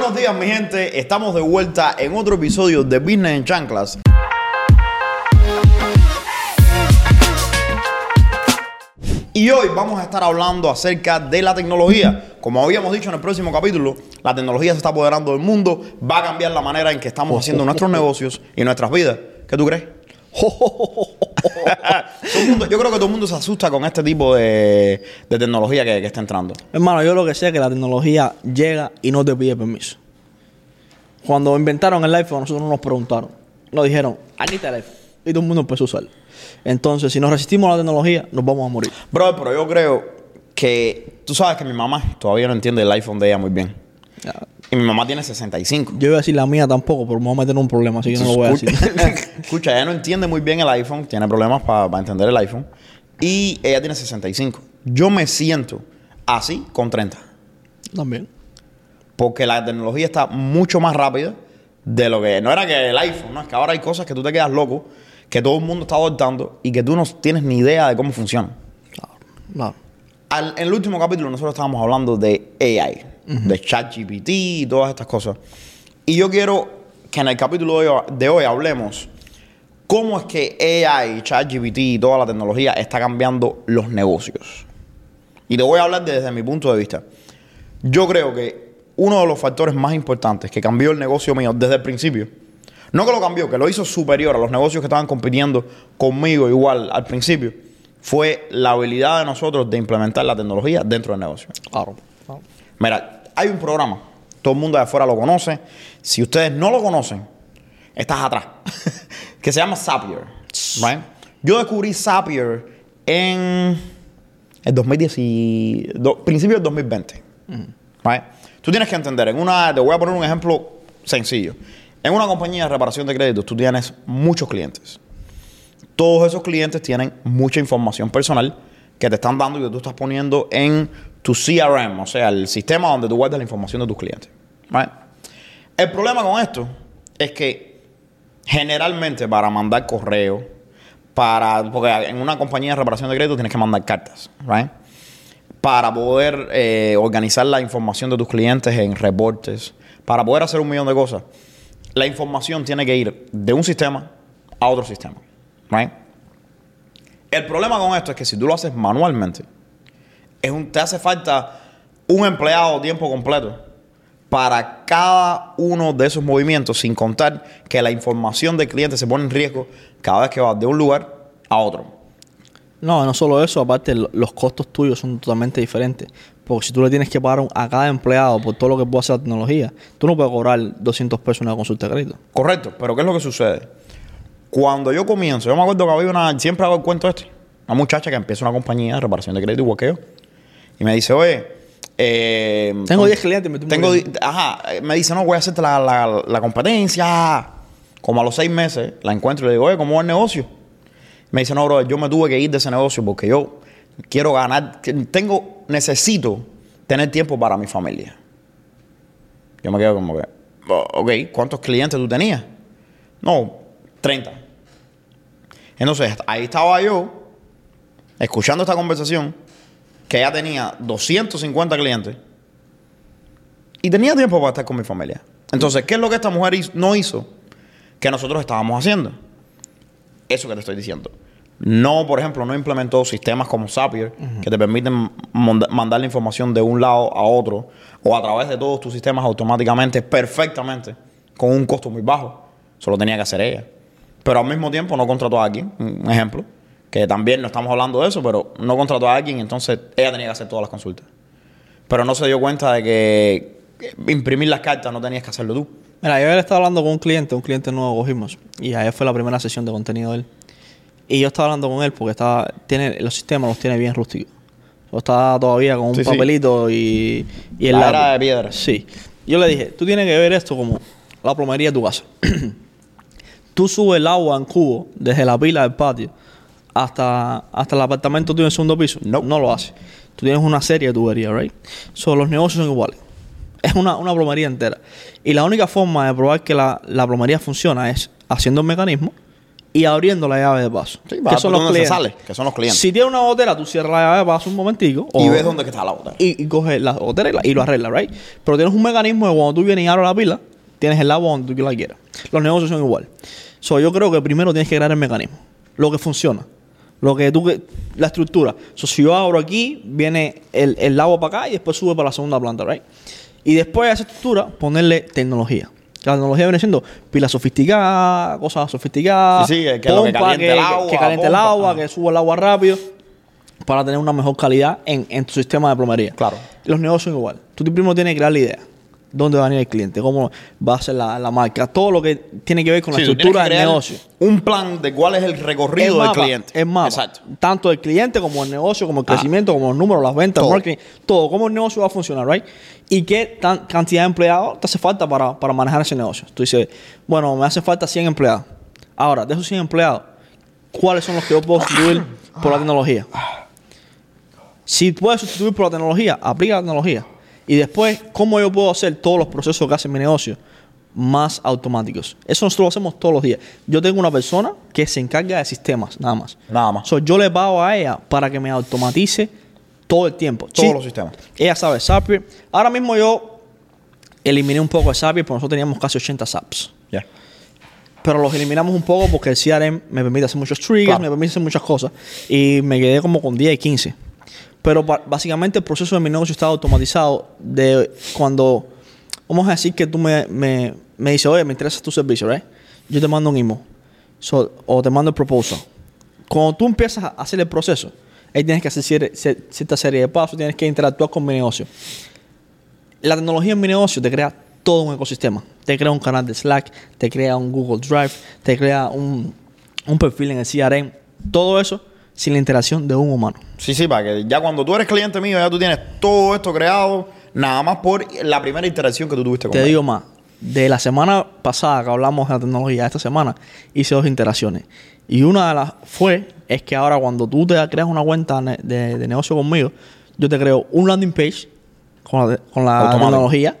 Buenos días, mi gente. Estamos de vuelta en otro episodio de Business en Chanclas. Y hoy vamos a estar hablando acerca de la tecnología. Como habíamos dicho en el próximo capítulo, la tecnología se está apoderando del mundo, va a cambiar la manera en que estamos haciendo nuestros negocios y nuestras vidas. ¿Qué tú crees? Todo el mundo- yo creo que todo el mundo se asusta con este tipo de, de tecnología que, que está entrando. Hermano, yo lo que sé es que la tecnología llega y no te pide permiso. Cuando inventaron el iPhone, nosotros no nos preguntaron. Nos dijeron, aquí está el iPhone. Y todo el mundo empezó a usarlo. Entonces, si nos resistimos a la tecnología, nos vamos a morir. Bro, pero yo creo que tú sabes que mi mamá todavía no entiende el iPhone de ella muy bien. Ya. Y mi mamá tiene 65. Yo iba a decir la mía tampoco, pero me voy a meter en un problema, así que no lo voy a decir. Escucha, ella no entiende muy bien el iPhone, tiene problemas para entender el iPhone. Y ella tiene 65. Yo me siento así con 30. También. Porque la tecnología está mucho más rápida de lo que. No era que el iPhone, ¿no? Es que ahora hay cosas que tú te quedas loco, que todo el mundo está adoptando y que tú no tienes ni idea de cómo funcionan. Claro, claro. Al- en el último capítulo nosotros estábamos hablando de AI, de ChatGPT y todas estas cosas. Y yo quiero que en el capítulo de hoy, de hoy hablemos cómo es que AI, ChatGPT y toda la tecnología está cambiando los negocios. Y te voy a hablar desde mi punto de vista. Yo creo que uno de los factores más importantes que cambió el negocio mío desde el principio, no que lo cambió, que lo hizo superior a los negocios que estaban compitiendo conmigo igual al principio, fue la habilidad de nosotros de implementar la tecnología dentro del negocio. Claro. Mira, hay un programa, todo el mundo de afuera lo conoce. Si ustedes no lo conocen, estás atrás, que se llama Zapier. right? Yo descubrí Zapier en el 2010, do- principio del 2020. right? Tú tienes que entender, en una, te voy a poner un ejemplo sencillo. En una compañía de reparación de créditos, tú tienes muchos clientes todos esos clientes tienen mucha información personal que te están dando y que tú estás poniendo en tu CRM, o sea, el sistema donde tú guardas la información de tus clientes. Right? El problema con esto es que generalmente para mandar correo, para, porque en una compañía de reparación de crédito tienes que mandar cartas, right? para poder eh, organizar la información de tus clientes en reportes, para poder hacer un millón de cosas, la información tiene que ir de un sistema a otro sistema. right? El problema con esto es que si tú lo haces manualmente, es un, te hace falta un empleado a tiempo completo para cada uno de esos movimientos, sin contar que la información del cliente se pone en riesgo cada vez que vas de un lugar a otro. No, no solo eso, aparte lo- los costos tuyos son totalmente diferentes. Porque si tú le tienes que pagar a cada empleado por todo lo que puede hacer la tecnología, tú no puedes cobrar 200 pesos en una consulta de crédito. Correcto, pero ¿qué es lo que sucede? Cuando yo comienzo, yo me acuerdo que había una, siempre hago el cuento este, una muchacha que empieza una compañía de reparación de crédito igual que yo, y me dice, oye, eh, Tengo con- 10 clientes, me estoy tengo, di- ajá, me dice, no, voy a hacerte la, la- la competencia. Como a los seis meses la encuentro y le digo, oye, ¿cómo va el negocio? Me dice, no, bro, yo me tuve que ir de ese negocio porque yo quiero ganar, tengo, necesito tener tiempo para mi familia. Yo me quedo como que, "Oh, ok, ¿cuántos clientes tú tenías? No, 30. Entonces, ahí estaba yo, escuchando esta conversación, que ella tenía 250 clientes y tenía tiempo para estar con mi familia. Entonces, ¿qué es lo que esta mujer no hizo que nosotros estábamos haciendo? Eso que te estoy diciendo. No, por ejemplo, no implementó sistemas como Zapier que te permiten manda- mandar la información de un lado a otro o a través de todos tus sistemas automáticamente, perfectamente, con un costo muy bajo. Eso lo tenía que hacer ella. Pero al mismo tiempo no contrató a alguien, un ejemplo, que también no estamos hablando de eso, pero no contrató a alguien, entonces ella tenía que hacer todas las consultas. Pero no se dio cuenta de que imprimir las cartas no tenías que hacerlo tú. Mira, yo estaba hablando con un cliente, un cliente nuevo que cogimos, y ayer fue la primera sesión de contenido de él. Y yo estaba hablando con él porque estaba, tiene, los sistemas los tiene bien rústicos. Yo estaba todavía con un Sí, sí. papelito y, y el La lápiz. era de piedra. Sí. Yo le dije, tú tienes que ver esto como la plomería de tu casa. tú subes el agua en cubo desde la pila del patio hasta, hasta el apartamento en el segundo piso. No. No lo hace. Tú tienes una serie de tuberías, ¿right? So, los negocios son iguales. Es una, una plomería entera. Y la única forma de probar que la, la plomería funciona es haciendo el mecanismo y abriendo la llave de paso. Sí, que son los clientes. sale, que son los clientes. Si tiene una botella, tú cierras la llave de paso un momentico. y o- ves dónde está la otra. y, y coges la y la- y lo arreglas, ¿right? Pero tienes un mecanismo de cuando tú vienes y abres la pila, tienes el agua donde tú la quieras. Los negocios son igual. So, yo creo que primero tienes que crear el mecanismo. Lo que funciona. Lo que tú... que- La estructura. So, si yo abro aquí, viene el, el agua para acá y después sube para la segunda planta, ¿right? Y después a esa estructura, ponerle tecnología. Que La tecnología viene siendo pilas sofisticadas, cosas sofisticadas. Sí, sí, que- que lo que pompa, caliente el agua, que caliente el pompa. agua, que suba el agua rápido para tener una mejor calidad en, en tu sistema de plomería. Claro. Los negocios son igual. Tú primero tienes que crear la idea. ¿Dónde va a venir el cliente? ¿Cómo va a ser la, la marca? Todo lo que tiene que ver con Sí, la estructura del negocio. Un plan de cuál es el recorrido del cliente. Es. Exacto. Tanto del cliente como el negocio, como el Ah. crecimiento, como los números, las ventas, Todo. marketing, todo. Cómo el negocio va a funcionar, ¿right? Y qué tan- cantidad de empleados te hace falta para, para manejar ese negocio. Tú dices, bueno, me hace falta 100 empleados. Ahora, de esos 100 empleados, ¿cuáles son los que yo puedo sustituir por la tecnología? Si puedes sustituir por la tecnología, aplica la tecnología. Y después, ¿cómo yo puedo hacer todos los procesos que hace mi negocio más automáticos? Eso nosotros lo hacemos todos los días. Yo tengo una persona que se encarga de sistemas, nada más. Nada más. So, yo le pago a ella para que me automatice todo el tiempo. Todos Sí, los sistemas. Ella sabe Zapier. Ahora mismo yo eliminé un poco de Zapier porque nosotros teníamos casi 80 SAPs. Ya. Pero los eliminamos un poco porque el CRM me permite hacer muchos triggers, Claro. me permite hacer muchas cosas. Y me quedé como con 10 y 15. Pero básicamente el proceso de mi negocio está automatizado de cuando, vamos a decir que tú me, me, me dices, oye, me interesa tu servicio, ¿right? Yo te mando un email So, o te mando el proposal. Cuando tú empiezas a hacer el proceso, ahí tienes que hacer cier- cier- cierta serie de pasos, tienes que interactuar con mi negocio. La tecnología en mi negocio te crea todo un ecosistema. Te crea un canal de Slack, te crea un Google Drive, te crea un, un perfil en el CRM. Todo eso sin la interacción de un humano. Sí, sí, para que ya cuando tú eres cliente mío, ya tú tienes todo esto creado, nada más por la primera interacción que tú tuviste Te conmigo. digo más. De la semana pasada que hablamos de la tecnología, esta semana hice dos interacciones. Y una de las fue, es que ahora cuando tú te creas una cuenta de, de negocio conmigo, yo te creo un landing page con la, con la tecnología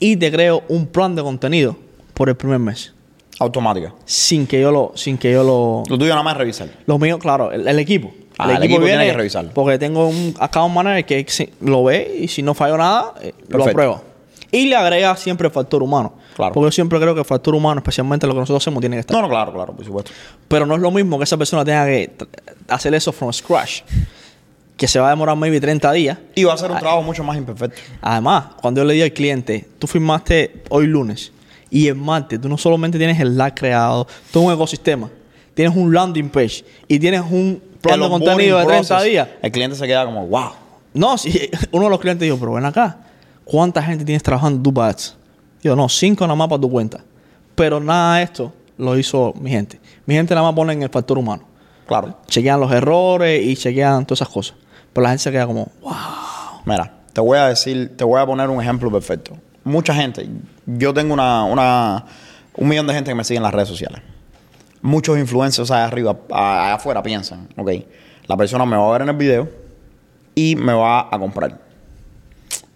y te creo un plan de contenido por el primer mes. Automática. Sin que yo lo, sin que yo lo, Lo tuyo nada más es revisar. Lo mío, claro, el, el equipo. Ah, el equipo tiene que revisarlo. Porque tengo un account manager que lo ve y si no falló nada, eh, lo aprueba. Y le agrega siempre el factor humano. Claro. Porque yo siempre creo que el factor humano, especialmente lo que nosotros hacemos, tiene que estar. No, no, claro, claro, por supuesto. Pero no es lo mismo que esa persona tenga que hacer eso from scratch. Que se va a demorar maybe 30 días. Y va a ser un trabajo mucho más imperfecto. Además, cuando yo le digo al cliente, tú firmaste hoy lunes y el martes tú no solamente tienes el LAC creado, todo un ecosistema, tienes un landing page y tienes un plan de contenido de 30 process, días. El cliente se queda como, wow. No, si uno de los clientes dijo, pero ven acá, ¿cuánta gente tienes trabajando tu ads? Yo, no, cinco nada más para tu cuenta. Pero nada de esto lo hizo mi gente. Mi gente nada más pone en el factor humano. Claro. Chequean los errores y chequean todas esas cosas. Pero la gente se queda como, wow. Mira, te voy a decir, te voy a poner un ejemplo perfecto. Mucha gente, yo tengo una, una, un millón de gente que me sigue en las redes sociales. Muchos influencers allá arriba, allá afuera piensan, ok, la persona me va a ver en el video y me va a comprar.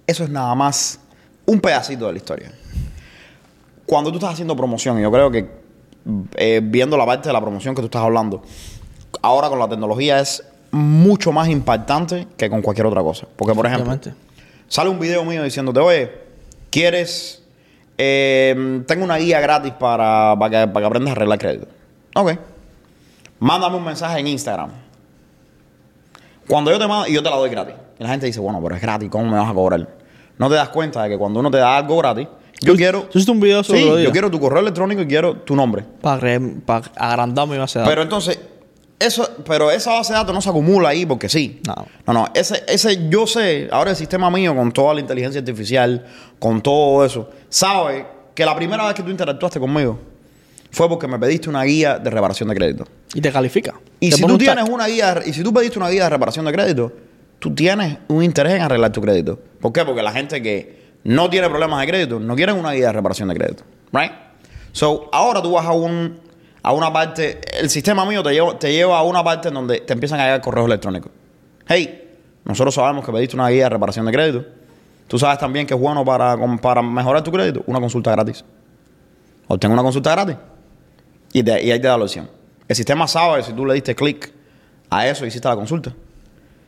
Eso es nada más un pedacito de la historia. Cuando tú estás haciendo promoción, y yo creo que eh, viendo la parte de la promoción que tú estás hablando, ahora con la tecnología es mucho más impactante que con cualquier otra cosa. Porque, por ejemplo, sale un video mío diciéndote, oye, ¿quieres? Eh, tengo una guía gratis para, para, que, para que aprendas a arreglar crédito. Ok. Mándame un mensaje en Instagram. Cuando yo te mando, y yo te la doy gratis. Y la gente dice, bueno, pero es gratis, ¿cómo me vas a cobrar? No te das cuenta de que cuando uno te da algo gratis, yo quiero. Tú hiciste un video sobre Sí, yo quiero tu correo electrónico y quiero tu nombre. Para, para agrandar mi base de datos. Pero entonces, eso, pero esa base de datos no se acumula ahí porque sí. No. No, no, ese, ese yo sé, ahora el sistema mío con toda la inteligencia artificial, con todo eso, sabe que la primera vez que tú interactuaste conmigo fue porque me pediste una guía de reparación de crédito. Y te califica. Y Te si tú tienes una guía, y si tú pediste una guía de reparación de crédito, tú tienes un interés en arreglar tu crédito. ¿Por qué? Porque la gente que no tiene problemas de crédito no quiere una guía de reparación de crédito. Right? So, ahora tú vas a un a una parte, el sistema mío te lleva, te lleva a una parte en donde te empiezan a llegar correos electrónicos. Hey, nosotros sabemos que pediste una guía de reparación de crédito. Tú sabes también que es bueno para, para mejorar tu crédito, una consulta gratis. Obtén una consulta gratis y, te- ahí te da la opción. El sistema sabe si tú le diste clic a eso hiciste la consulta.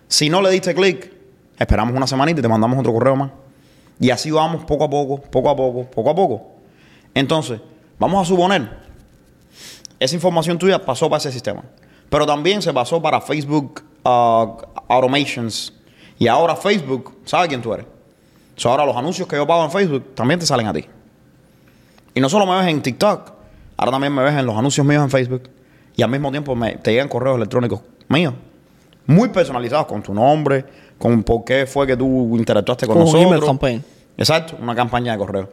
Si no le diste clic, esperamos una semanita y te mandamos otro correo más. Y así vamos poco a poco, poco a poco, poco a poco. Entonces, vamos a suponer, esa información tuya pasó para ese sistema. Pero también se pasó para Facebook uh, Automations. Y ahora Facebook sabe quién tú eres. So, ahora los anuncios que yo pago en Facebook también te salen a ti. Y no solo me ves en TikTok, ahora también me ves en los anuncios míos en Facebook. Y al mismo tiempo me, te llegan correos electrónicos míos. Muy personalizados con tu nombre, con por qué fue que tú interactuaste con Como un nosotros. email campaign. Exacto, una campaña de correo.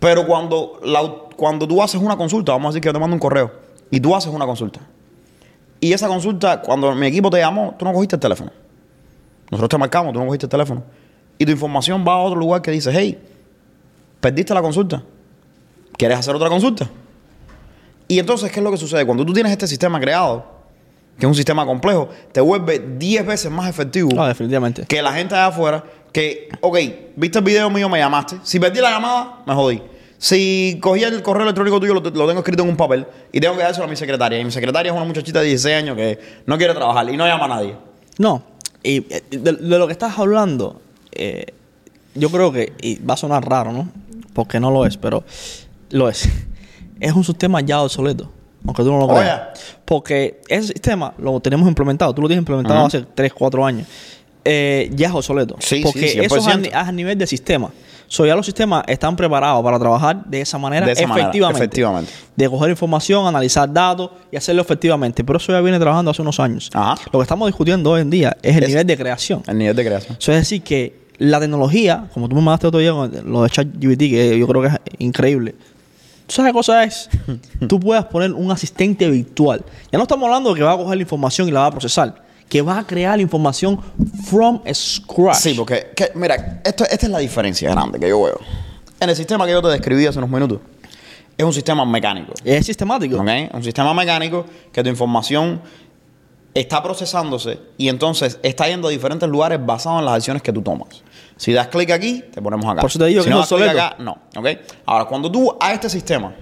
Pero cuando, la- cuando tú haces una consulta, vamos a decir que yo te mando un correo y tú haces una consulta. Y esa consulta, cuando mi equipo te llamó, tú no cogiste el teléfono. Nosotros te marcamos, tú no cogiste el teléfono. Y tu información va a otro lugar que dice, hey, perdiste la consulta. ¿Quieres hacer otra consulta? Y entonces, ¿qué es lo que sucede? Cuando tú tienes este sistema creado, que es un sistema complejo, te vuelve 10 veces más efectivo No, definitivamente. que la gente allá afuera, que, ok, viste el video mío, me llamaste. Si perdí la llamada, me jodí. Si cogí el correo electrónico tuyo, lo, lo tengo escrito en un papel y tengo que dárselo a mi secretaria. Y mi secretaria es una muchachita de 16 años que no quiere trabajar y no llama a nadie. No, y eh, de, de lo que estás hablando, eh, yo creo que, y va a sonar raro, ¿no? Porque no lo es, pero lo es. Es un sistema ya obsoleto, aunque tú no lo Oh, creas. ya. Porque ese sistema lo tenemos implementado, tú lo tienes implementado hace 3, 4 años. Eh, ya es obsoleto. Sí, sí, porque eso es a, 100%. ni- a nivel de sistema. So, ya los sistemas están preparados para trabajar de esa manera, De esa manera, efectivamente. efectivamente. De coger información, analizar datos y hacerlo efectivamente. Pero eso ya viene trabajando hace unos años. Ajá. Lo que estamos discutiendo hoy en día es el Es- nivel de creación. El nivel de creación. Eso es decir, que la tecnología, como tú me mandaste otro día con lo de ChatGPT, que yo creo que es increíble. ¿Tú sabes qué cosa es? tú puedes poner un asistente virtual. Ya no estamos hablando de que va a coger la información y la va a procesar. Que va a crear la información from scratch. Sí, porque, que- mira, esto, esta es la diferencia grande que yo veo. En el sistema que yo te describí hace unos minutos, es un sistema mecánico. Es sistemático. ¿ok? Un sistema mecánico que tu información está procesándose y entonces está yendo a diferentes lugares basado en las acciones que tú tomas. Si das clic aquí, te ponemos acá. Por eso te digo si que no das clic acá, no. ¿ok? Ahora, cuando tú a este sistema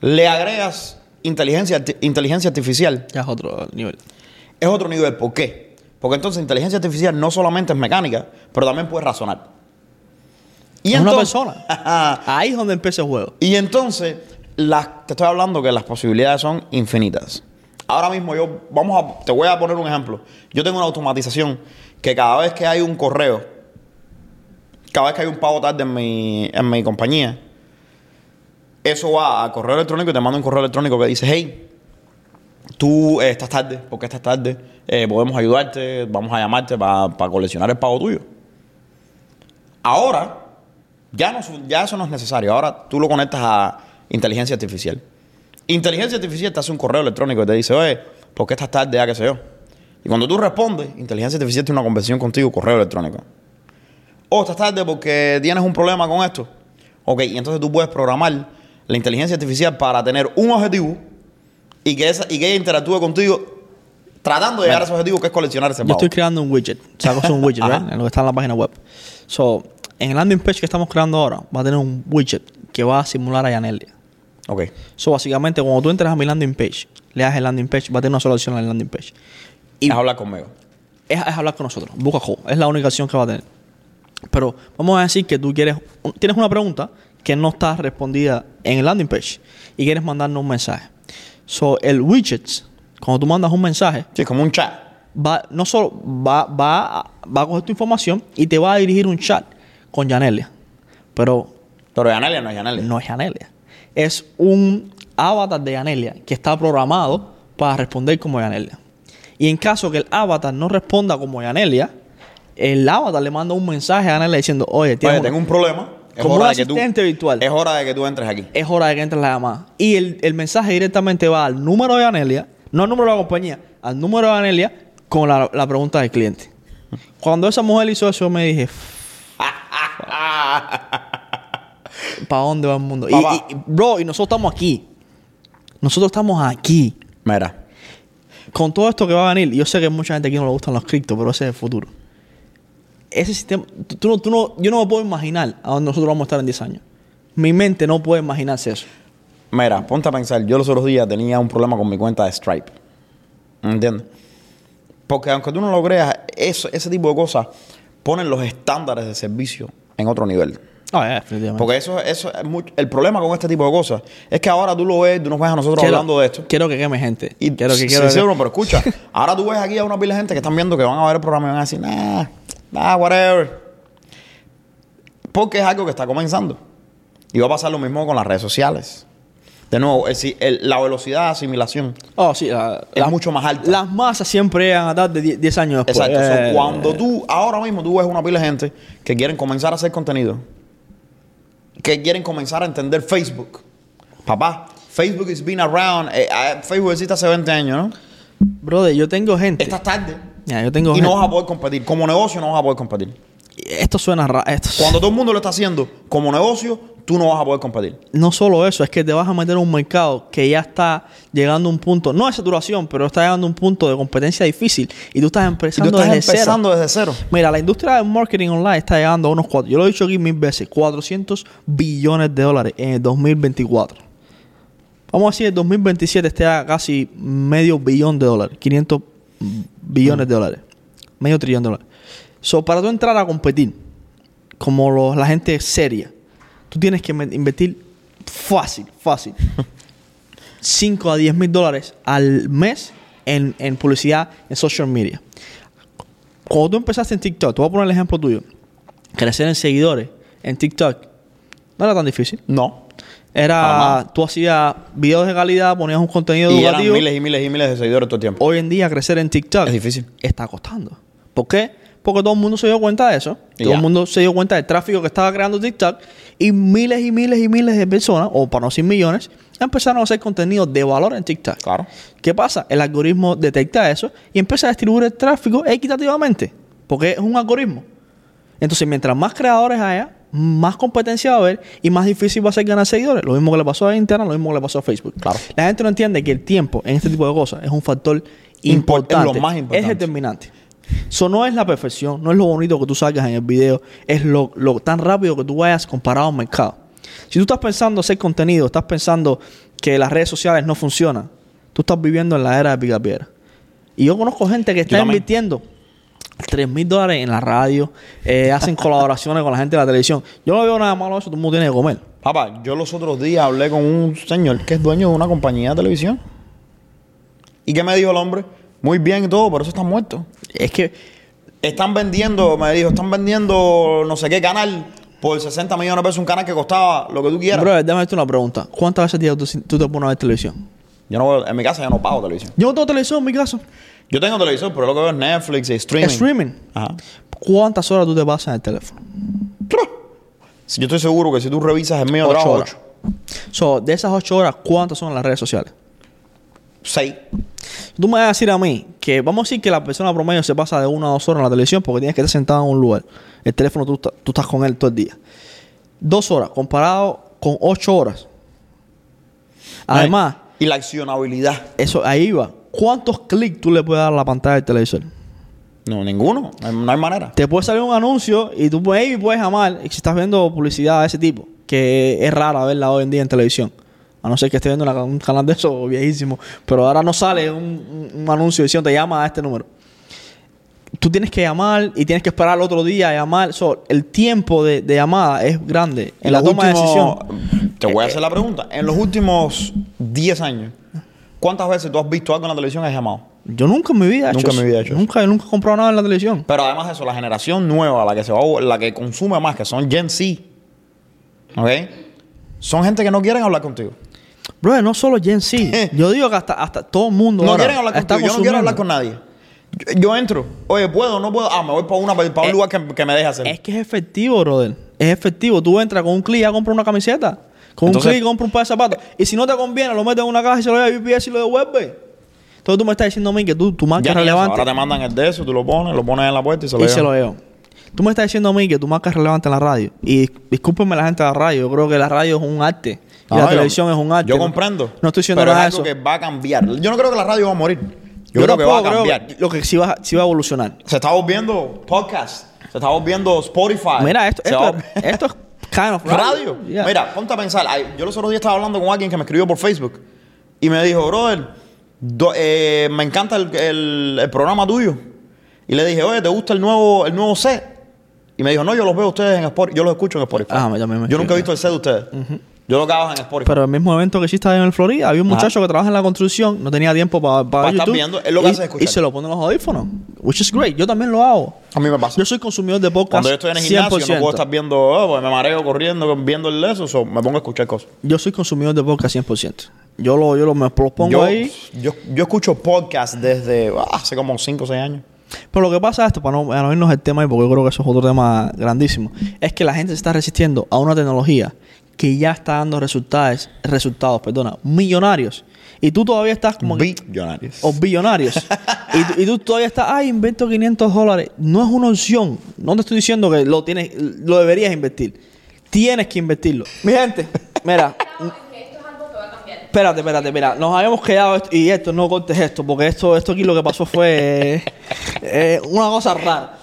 le agregas inteligencia, inteligencia artificial, Ya es otro nivel. Es otro nivel. ¿Por qué? Porque entonces inteligencia artificial no solamente es mecánica, pero también puede razonar. Y es una entonces- persona. Ahí es donde empieza el juego. y entonces, las, te estoy hablando que las posibilidades son infinitas. Ahora mismo yo, vamos a, te voy a poner un ejemplo. Yo tengo una automatización que cada vez que hay un correo, cada vez que hay un pago tarde en mi, en mi compañía, eso va al correo electrónico y te manda un correo electrónico que dice, hey, tú eh, estás tarde, ¿por qué estás tarde? Eh, podemos ayudarte, vamos a llamarte para coleccionar el pago tuyo. Ahora, ya, eso no es necesario. Ahora tú lo conectas a inteligencia artificial. Inteligencia artificial te hace un correo electrónico y te dice, oye, ¿por qué estás tarde? Ya qué sé yo. Y cuando tú respondes, inteligencia artificial tiene una conversación contigo, correo electrónico. O estás tarde porque tienes un problema con esto. Ok, y entonces tú puedes programar la inteligencia artificial para tener un objetivo y que, esa, y que ella interactúe contigo tratando de llegar a ese objetivo que es coleccionar ese Yo estoy creando un widget. O sea, es un widget. ¿verdad? En lo que está en la página web. So, en el landing page que estamos creando ahora, va a tener un widget que va a simular a Yanelia. Ok. So, básicamente, cuando tú entras a mi landing page, le das el landing page, va a tener una sola opción en el landing page. Y hablar conmigo. Es, es hablar con nosotros. Busca code. Es la única opción que va a tener. Pero vamos a decir que tú quieres, tienes una pregunta que no está respondida en el landing page y quieres mandarnos un mensaje. So, el widget, cuando tú mandas un mensaje, Sí, como un chat. va, no solo va, va, a- va a coger tu información y te va a dirigir un chat con Yanelia. Pero Pero Yanelia no es Yanelia. no es Yanelia. Es un avatar de Yanelia que está programado para responder como Yanelia. Y en caso que el avatar no responda como Yanelia, el avatar le manda un mensaje a Yanelia diciendo, oye, Oye, una- tengo un problema. Es Como hora un de que tú- asistente virtual. Es hora de que tú entres aquí. es hora de que entre la llamada. Y el, el mensaje directamente va al número de Anelia, no al número de la compañía, al número de Anelia con la, la pregunta del cliente. Cuando esa mujer hizo eso, yo me dije, ¿para dónde va el mundo? Y, bro, y nosotros estamos aquí. Nosotros estamos aquí. Mira. Con todo esto que va a venir, yo sé que mucha gente aquí no le gustan los criptos, pero ese es el futuro. Ese sistema, tú, no, tú no- yo no me puedo imaginar a dónde nosotros vamos a estar en 10 años. Mi mente no puede imaginarse eso. Mira, ponte a pensar. Yo los otros días tenía un problema con mi cuenta de Stripe. ¿Entiendes? Porque aunque tú no lo creas, eso, ese tipo de cosas ponen los estándares de servicio en otro nivel. Ah, eh, definitivamente. Porque eso, eso es mucho- el problema con este tipo de cosas es que ahora tú lo ves, tú nos ves a nosotros Quiero- hablando de esto. Quiero que queme gente. Y quiero que sí, quiero sí, que- bro, pero escucha, ahora tú ves aquí a una pila de gente que están viendo que van a ver el programa y van a decir, nah, nah, whatever. Porque es algo que está comenzando. Y va a pasar lo mismo con las redes sociales. De nuevo, es decir, el- la velocidad de asimilación Oh, sí, la- es la- mucho más alta. Las masas siempre llegan a dar de 10 10 años después. Exacto. So, Eh, cuando tú, ahora mismo tú ves una pila de gente que quieren comenzar a hacer contenido, que quieren comenzar a entender Facebook. Papá, Facebook has been around, eh, eh, Facebook existe hace 20 años, ¿no? Brother, yo tengo gente. Estás tarde. Ya, yo tengo Y no vas a poder competir. Como negocio no vas a poder competir. Esto suena raro. Esto... Cuando todo el mundo lo está haciendo como negocio, tú no vas a poder competir. No solo eso, es que te vas a meter en un mercado que ya está llegando a un punto, no de saturación, pero está llegando a un punto de competencia difícil. Y tú estás Y tú empezando estás desde empezando desde cero. cero. Mira, la industria del marketing online está llegando a unos cuatro. Yo lo he dicho aquí mil veces: 400 billones de dólares en el 2024. Vamos a decir, el 2027 esté a casi medio billón de dólares, 500 billones de dólares, medio trillón de dólares. So, para tú entrar a competir como los- la gente seria, tú tienes que invertir fácil, fácil, 5 a 10 mil dólares al mes en, en publicidad en social media. Cuando tú empezaste en TikTok, te voy a poner el ejemplo tuyo, crecer en seguidores en TikTok no era tan difícil. No. Era, tú hacías videos de calidad, ponías un contenido Y eran educativo. miles y miles y miles de seguidores todo el tiempo. Hoy en día crecer en TikTok Es difícil. está costando. ¿Por qué? Porque todo el mundo se dio cuenta de eso. Y todo ya. el mundo se dio cuenta del tráfico que estaba creando TikTok. Y miles y miles y miles de personas, o para no decir millones, empezaron a hacer contenido de valor en TikTok. Claro. ¿Qué pasa? El algoritmo detecta eso y empieza a distribuir el tráfico equitativamente. Porque es un algoritmo. Entonces, mientras más creadores haya, más competencia va a haber y más difícil va a ser ganar seguidores. Lo mismo que le pasó a Instagram, lo mismo que le pasó a Facebook. Claro. La gente no entiende que el tiempo en este tipo de cosas es un factor Impor- importante. es lo más importante. Es determinante. Eso no es la perfección, no es lo bonito que tú sacas en el video, es lo, lo tan rápido que tú vayas comparado al mercado. Si tú estás pensando hacer contenido, estás pensando que las redes sociales no funcionan, tú estás viviendo en la era de picapiedra. Y yo conozco gente que está invirtiendo 3 mil dólares en la radio, eh, hacen colaboraciones con la gente de la televisión. Yo no veo nada malo eso, todo el mundo tiene que comer. Papá, yo los otros días hablé con un señor que es dueño de una compañía de televisión. ¿Y qué me dijo el hombre? Muy bien y todo, pero eso está muerto. Es que Están vendiendo, me dijo, están vendiendo no sé qué canal por 60 millones de pesos, un canal que costaba lo que tú quieras. Bro, déjame hacerte una pregunta. ¿Cuántas veces tú, tú te pones a ver televisión? Yo no, en mi casa yo no pago televisión. Yo no tengo televisión en mi casa. Yo tengo televisor, pero lo que veo es Netflix y streaming. Streaming. Ajá. ¿Cuántas horas tú te pasas en el teléfono? Si yo estoy seguro que si tú revisas el mío, Ocho trabajo horas. ocho. So, de esas ocho horas, ¿cuántas son en las redes sociales? Seis. Tú me vas a decir a mí que vamos a decir que la persona promedio se pasa de una a dos horas en la televisión porque tienes que estar sentado en un lugar. El teléfono tú, estás- tú estás con él todo el día. Dos horas comparado con ocho horas. Además, Y la accionabilidad. eso ahí va. ¿Cuántos clics tú le puedes dar a la pantalla del televisor? No, ninguno. No hay, no hay manera. Te puede salir un anuncio y tú puedes, maybe puedes amar si estás viendo publicidad de ese tipo, que es rara verla hoy en día en televisión. A no ser que esté viendo una- un canal de eso viejísimo. Pero ahora no sale un, un- un anuncio diciendo te llama a este número. Tú tienes que llamar y tienes que esperar el otro día a llamar. So, el tiempo de, de llamada es grande. En la toma de últimos- decisión. Te voy a hacer la pregunta. En los últimos 10 años, ¿cuántas veces tú has visto algo en la televisión y has llamado? Yo nunca en mi vida he Nunca hecho en mi vida he hecho eso. Nunca, nunca he comprado nada en la televisión. Pero además de eso, la generación nueva, la que se va, la que consume más, que son Gen Z, ¿ok? Son gente que no quieren hablar contigo. Bro, no solo Gen Z. Yo digo que hasta, hasta todo el mundo. No ahora quieren hablar está contigo. Yo no quiero hablar con nadie. Yo, yo entro. Oye, ¿puedo? ¿No puedo? Ah, me voy para, una, para un lugar que, que me deje hacer. Es que es efectivo, brother. Es efectivo. Tú entras con un clic a comprar una camiseta. Con Entonces- un clic compras un par de zapatos. Y si no te conviene, lo metes en una caja y se lo lleva a UPS y lo devuelve. Entonces tú me estás diciendo a mí que tú, tu marca Ya es ni eso. relevante Ahora te mandan el de eso, tú lo pones, lo pones en la puerta y se lo y llevan. se lo llevo. Tú me estás diciendo a mí que tu marca es relevante en la radio. Y discúlpenme la gente de la radio. Yo creo que la radio es un arte. Y No, la yo- televisión es un arte. Yo comprendo. No estoy diciendo pero nada es algo eso. que va a cambiar. Yo no creo que la radio va a morir. Yo, creo que va a cambiar. lo que sí va, sí va a evolucionar. Se está volviendo podcast. Se está volviendo Spotify. Mira, esto, esto, esto es kind of radio. Yeah. Mira, ponte a pensar. Yo los otros días estaba hablando con alguien que me escribió por Facebook y me dijo, brother, do- eh, me encanta el, el- el programa tuyo. Y le dije, oye, ¿te gusta el nuevo, el nuevo set? Y me dijo, no, yo los veo ustedes en Spotify. Yo los escucho en Spotify. Ah, me- ya me yo nunca he visto el set de ustedes. Yo lo grabo en Spotify. Pero el mismo evento que hiciste en el Florida, había un Ajá. muchacho que trabaja en la construcción, no tenía tiempo para Pa' estar YouTube. viendo, es lo que y, hace es escuchar. Y se lo pone en los audífonos, which is great. Yo también lo hago. a mí me pasa. Yo soy consumidor de podcast. Cuando yo estoy en el gimnasio, no 100%. puedo estar viendo, oh, pues me mareo corriendo, viendo el eso, so, me pongo a escuchar cosas. Yo soy consumidor de podcast 100%. Yo lo, yo lo, me los pongo Yo, ahí. yo, yo escucho podcast desde ah, hace como 5 o 6 años. Pero lo que pasa es esto, para no, para no irnos el tema ahí, porque yo creo que eso es otro tema grandísimo, es que la gente se está resistiendo a una tecnología que ya está dando resultados, resultados, perdona, millonarios. Y tú todavía estás como que- Billonarios. o billonarios. y, tú- y tú todavía estás, ay, invento 500 dólares. No es una opción. No te estoy diciendo que lo tienes, lo deberías invertir. Tienes que invertirlo. Mi gente, mira. Espérate, espérate, mira, nos habíamos quedado esto- y esto, no cortes esto, porque esto, esto aquí lo que pasó fue eh, eh, una cosa rara.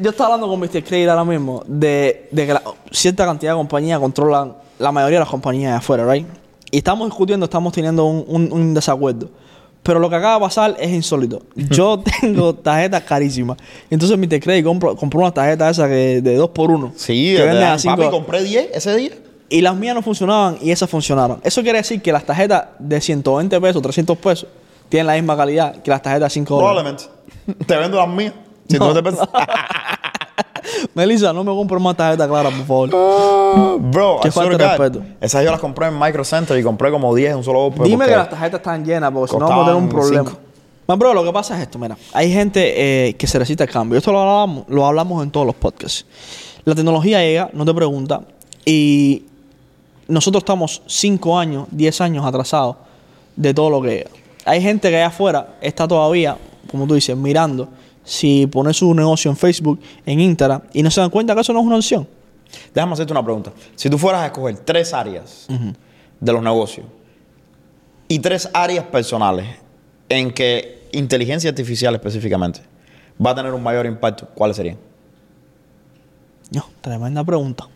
Yo estaba hablando con Mr. Craig ahora mismo de, de que la- cierta cantidad de compañías controlan la mayoría de las compañías de afuera, ¿right? Y estamos discutiendo, estamos teniendo un, un- un desacuerdo. Pero lo que acaba de pasar es insólito. Yo tengo tarjetas carísimas. Entonces Mr. Craig compró, compró una tarjeta esa que de 2 por 1 Sí, que de- venden a papi, cinco- compré 10 ese día. y las mías no funcionaban y esas funcionaron. Eso quiere decir que las tarjetas de 120 pesos, 300 pesos, tienen la misma calidad que las tarjetas de 5 dólares. Probablemente. te vendo las mías. Si No, no te pensas. Melissa, no me compres más tarjeta clara, por favor. Bro, Qué falta de respeto. Esas yo las compré en Micro Center y compré como 10 en un solo golpe. Dime que las tarjetas están llenas, porque si no vamos a tener un problema. cinco. Man, bro, lo que pasa es esto, mira. Hay gente eh, que se resiste al cambio. Esto lo hablamos, lo hablamos en todos los podcasts. La tecnología llega, no te pregunta, y nosotros estamos 5 años, 10 años atrasados de todo lo que llega. Hay gente que allá afuera está todavía, como tú dices, mirando si pone su negocio en Facebook, en Instagram, y no se dan cuenta que eso no es una opción. Déjame hacerte una pregunta. Si tú fueras a escoger tres áreas de los negocios y tres áreas personales en que inteligencia artificial específicamente va a tener un mayor impacto, ¿cuáles serían? No, tremenda pregunta.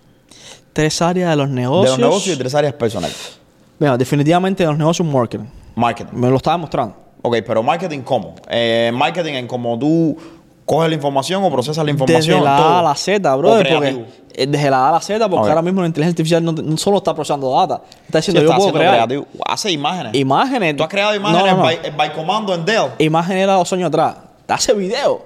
Tres áreas de los negocios. De los negocios y tres áreas personales. Mira, definitivamente de los negocios marketing. Marketing. Me lo estaba mostrando. Ok, pero marketing cómo? Eh, marketing en cómo tú coges la información o procesas la información. Desde la todo. A a la Z, O brother. creativo. Porque, eh, desde la A a la Z, porque ahora mismo la inteligencia artificial no, no solo está procesando data. Está Sí, diciendo, yo está puedo haciendo crear creativo. Hace imágenes. imágenes. Tú has creado imágenes No. By, by comando en Dell. Imágenes era dos años atrás. Hace video.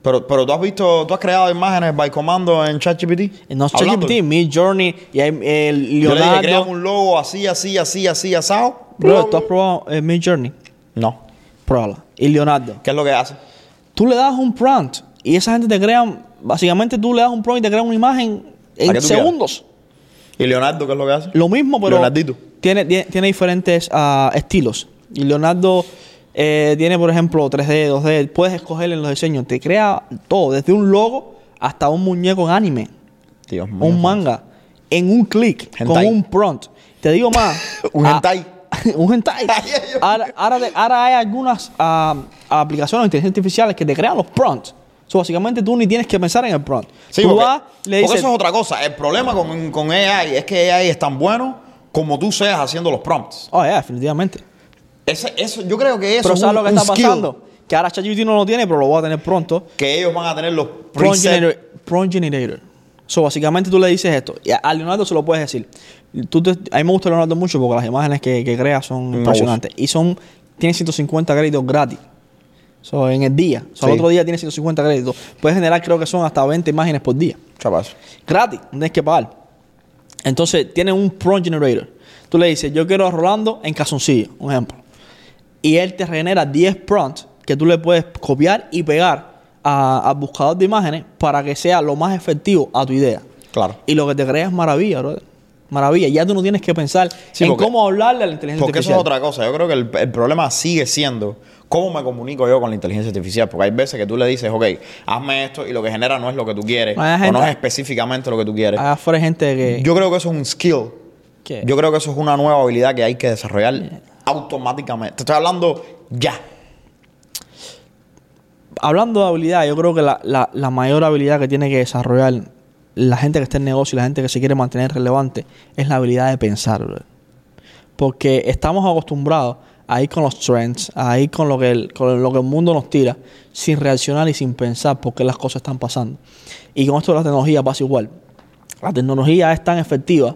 Pero, pero tú has visto, tú has creado imágenes by comando en ChatGPT. No. ChatGPT, Mid Journey y hay eh, Yo le dije, Leonardo. un logo así, así, así, así, asado. Bro, ¿tú has probado eh, Mid Journey? No. Pruébala. Y Leonardo. ¿Qué es lo que hace? Tú le das un prompt y esa gente te crea, básicamente tú le das un prompt y te crea una imagen ¿A en segundos. ¿Y Leonardo qué es lo que hace? Lo mismo, pero Leonardito. tiene, tiene, tiene diferentes ah, estilos. Y Leonardo eh, tiene, por ejemplo, 3D, 2D. Puedes escoger en los diseños. Te crea todo, desde un logo hasta un muñeco en anime, Dios mío. un manga, en un clic, con un prompt. Te digo más. Un hentai. un hentai. ahora, ahora, de- ahora hay algunas ah, aplicaciones de inteligencia artificiales que te crean los prompts. So, básicamente tú ni tienes que pensar en el prompt. Sí, tú porque, vas, le porque dices, eso es otra cosa. El problema con, con AI es que AI es tan bueno como tú seas haciendo los prompts. oh, yeah, definitivamente. Ese, eso, yo creo que eso Pero es ¿sabes un, lo que está skill pasando? Que ahora ChatGPT no lo tiene, pero lo voy a tener pronto. Que ellos van a tener los Prompt generator, prompt generator. So, básicamente tú le dices esto. Y a Leonardo se lo puedes decir. Tú te- a mí me gusta Leonardo mucho porque las imágenes que, que crea son Me impresionantes. Y son, tiene 150 créditos gratis. So, en el día. So, Sí. Al otro día tiene 150 créditos. Puedes generar, creo que son hasta 20 imágenes por día. Chapazo. Gratis, no tienes que pagar. Entonces, tiene un prompt generator. Tú le dices, yo quiero a Rolando en calzoncillo, un ejemplo. Y él te genera 10 prompts que tú le puedes copiar y pegar a- al buscador de imágenes para que sea lo más efectivo a tu idea. Claro. Y lo que te crea es maravilla, brother. Maravilla. Ya tú no tienes que pensar Sí, en porque- cómo hablarle a la inteligencia Porque eso es artificial. otra cosa. Yo creo que el, el problema sigue siendo cómo me comunico yo con la inteligencia artificial. Porque hay veces que tú le dices, ok, hazme esto y lo que genera no es lo que tú quieres. Hay o no es específicamente lo que tú quieres. Afuera hay gente que... Yo creo que eso es un skill. ¿Qué? Yo creo que eso es una nueva habilidad que hay que desarrollar automáticamente. Te estoy hablando ya. hablando de habilidad, yo creo que la, la- la mayor habilidad que tiene que desarrollar la gente que está en negocio y la gente que se quiere mantener relevante es la habilidad de pensar. Porque estamos acostumbrados a ir con los trends, a ir con lo que el, con lo que el mundo nos tira, sin reaccionar y sin pensar por qué las cosas están pasando. Y con esto de la tecnología pasa igual. La tecnología es tan efectiva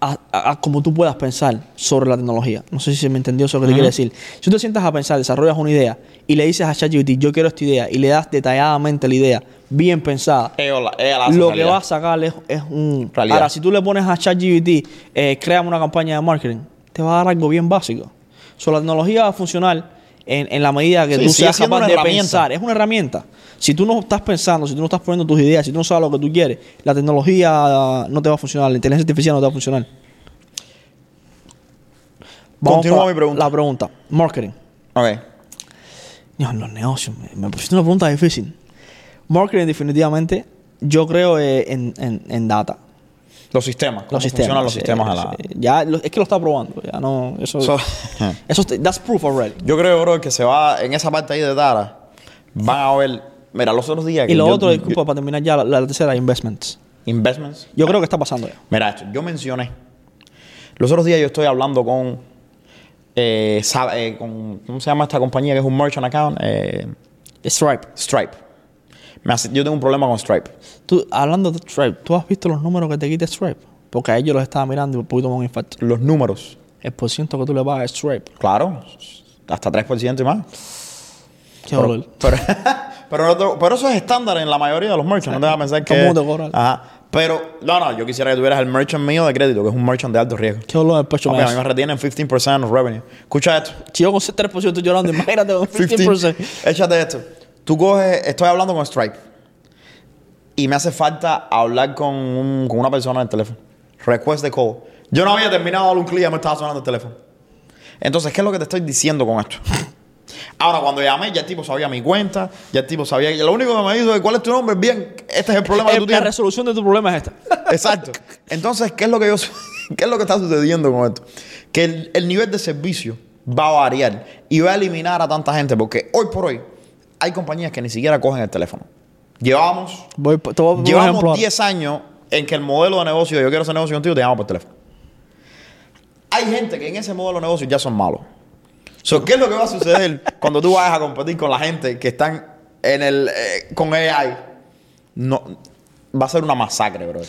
a, como tú puedas pensar sobre la tecnología. No sé si se me entendió eso que te quiere decir. Si tú te sientas a pensar, desarrollas una idea y le dices a ChatGPT, yo quiero esta idea, y le das detalladamente la idea, bien pensada, Ella la- ella la hace lo que va a sacar es, es un... Realidad. Ahora, si tú le pones a ChatGPT, eh, créame una campaña de marketing, te va a dar algo bien básico. So, la tecnología va a funcionar en, en la medida que Sí, tú seas capaz de pensar. Es una herramienta. Si tú no estás pensando, si tú no estás poniendo tus ideas, si tú no sabes lo que tú quieres, la tecnología no te va a funcionar, la inteligencia artificial no te va a funcionar. Continúa para mi pregunta. La pregunta. Marketing. Ok. Dios, los negocios, me, me pusiste una pregunta difícil. Marketing, definitivamente, yo creo eh, en, en- en data. Los sistemas. ¿Cómo Los sistemas. funcionan los sí, sistemas a la... sí. Ya, es que lo está probando. Ya no. Eso. So- eso that's proof already. Yo creo, bro, que se va... En esa parte ahí de Dara, van a ver... Mira, los otros días... que Y lo yo- otro, yo- disculpa, para terminar ya, la, la tercera, investments. Investments. Yo creo que está pasando ya. Mira esto, yo mencioné. Los otros días yo estoy hablando con. eh, eh, con ¿Cómo se llama esta compañía que es un merchant account? Eh, Stripe. Stripe. Me hace- yo tengo un problema con Stripe. Tú, hablando de Stripe, ¿tú has visto los números que te quita Stripe? Porque a ellos los estaba mirando y un poquito más un infarto. Los números. El por ciento que tú le pagas a Stripe. Claro. Hasta 3% y más. Qué. Pero, pero, eso es estándar en la mayoría de los merchants. No te vas a pensar que. ¿Cómo te cobran? Ajá. Pero, no, no, yo quisiera que tuvieras el merchant mío de crédito, que es un merchant de alto riesgo. Qué dolor en el pecho a mí me retienen 15% of revenue. Escucha esto. Si yo con ese 3% estoy llorando, imagínate con 15%. Échate esto. Tú coges, estoy hablando con Stripe. Y me hace falta hablar con, un- con una persona en el teléfono. Request the call. Yo no había terminado de darle un clic y ya me estaba sonando el teléfono. Entonces, ¿qué es lo que te estoy diciendo con esto? Ahora, cuando llamé, ya el tipo sabía mi cuenta, ya el tipo sabía. Lo único que me dijo es: ¿Cuál es tu nombre? Bien, este es el problema que Eh, tú la tienes. resolución de tu problema es esta. Exacto. Entonces, ¿qué es lo que yo qué es lo que está sucediendo con esto? Que el, el nivel de servicio va a variar y va a eliminar a tanta gente porque hoy por hoy hay compañías que ni siquiera cogen el teléfono. Llevamos Voy, te voy llevamos ahora. 10 años en que el modelo de negocio, yo quiero hacer negocio contigo, te llamo por teléfono. Hay gente que en ese modelo de negocio ya son malos. So, ¿Qué es lo que va a suceder cuando tú vayas a competir con la gente que están en el eh, con AI? No, va a ser una masacre, bro.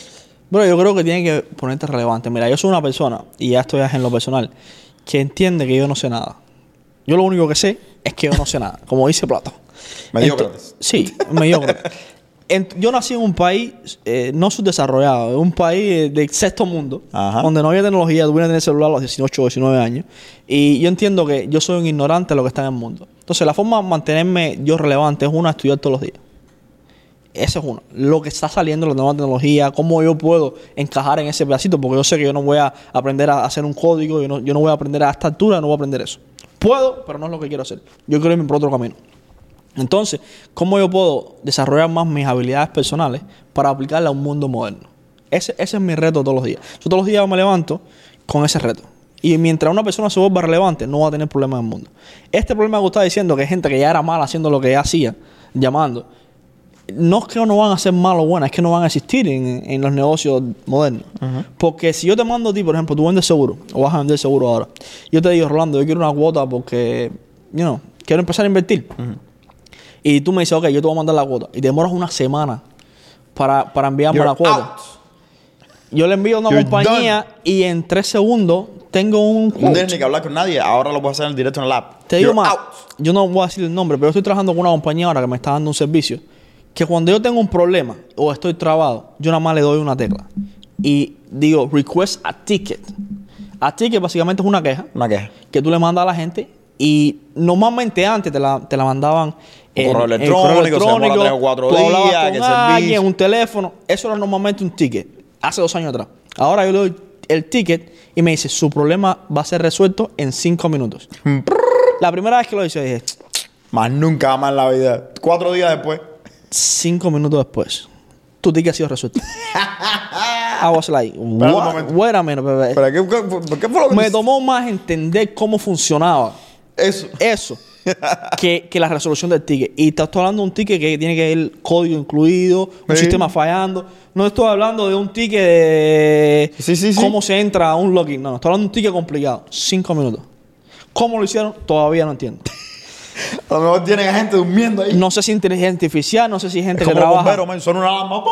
Bro, yo creo que tiene que ponerte relevante. Mira, yo soy una persona, y ya estoy en lo personal, que entiende que yo no sé nada. Yo lo único que sé es que yo no sé nada, como dice Plato. Mediócrates. Ento- Sí, mediocre. Ent- yo nací en un país eh, no subdesarrollado, en un país eh, de sexto mundo, Ajá. donde no había tecnología, tuve que tener celular a los 18 o 19 años. Y yo entiendo que yo soy un ignorante de lo que está en el mundo. Entonces, la forma de mantenerme yo relevante es una, estudiar todos los días. Esa es una. Lo que está saliendo, la nueva tecnología, cómo yo puedo encajar en ese pedacito, porque yo sé que yo no voy a aprender a hacer un código, yo no, yo no voy a aprender a esta altura, no voy a aprender eso. Puedo, pero no es lo que quiero hacer. Yo quiero irme por otro camino. Entonces, ¿cómo yo puedo desarrollar más mis habilidades personales para aplicarlas a un mundo moderno? Ese, ese es mi reto todos los días. Yo todos los días me levanto con ese reto. Y mientras una persona se vuelva relevante, no va a tener problemas en el mundo. Este problema que usted está diciendo, que hay gente que ya era mala haciendo lo que ya hacía, llamando, no es que no van a ser malos o buenas, es que no van a existir en, en los negocios modernos. Porque si yo te mando a ti, por ejemplo, tú vendes seguro, o vas a vender seguro ahora, yo te digo, Rolando, yo quiero una cuota porque, you know, quiero empezar a invertir. Y tú me dices, ok, yo te voy a mandar la cuota. Y demoras una semana para, para enviarme You're la cuota. out. Yo le envío a una You're compañía y en tres segundos tengo un No tienes ni que hablar con nadie. Ahora lo puedes hacer en directo en el app. Te digo más, yo no voy a decir el nombre, pero estoy trabajando con una compañía ahora que me está dando un servicio que cuando yo tengo un problema o estoy trabado, yo nada más le doy una tecla y digo request a ticket. A ticket básicamente es una queja Una queja. que tú le mandas a la gente y normalmente antes te la, te la mandaban en- correo en electrónico, se tres o cuatro días, que alguien, un teléfono. Eso era normalmente un ticket, hace dos años atrás. Ahora yo le doy el ticket y me dice, su problema va a ser resuelto en cinco minutos. la primera vez que lo hice dije, Más nunca más en la vida. Cuatro días después. cinco minutos después, tu ticket ha sido resuelto. I was like, Espera un momento. Wait a minute, bebé. ¿Pero qué, qué, qué fue lo que Me tomó más entender cómo funcionaba Eso. eso que, que la resolución del ticket. Y estoy hablando de un ticket que tiene que ir código incluido, un Sí. sistema fallando. No estoy hablando de un ticket de Sí, sí, sí. cómo se entra a un login. No, no, estoy hablando de un ticket complicado. Cinco minutos. ¿Cómo lo hicieron? Todavía no entiendo. A lo mejor tienen gente durmiendo ahí. No sé si inteligencia artificial, no sé si gente es que como trabaja. bomberos, man, suena una alarma,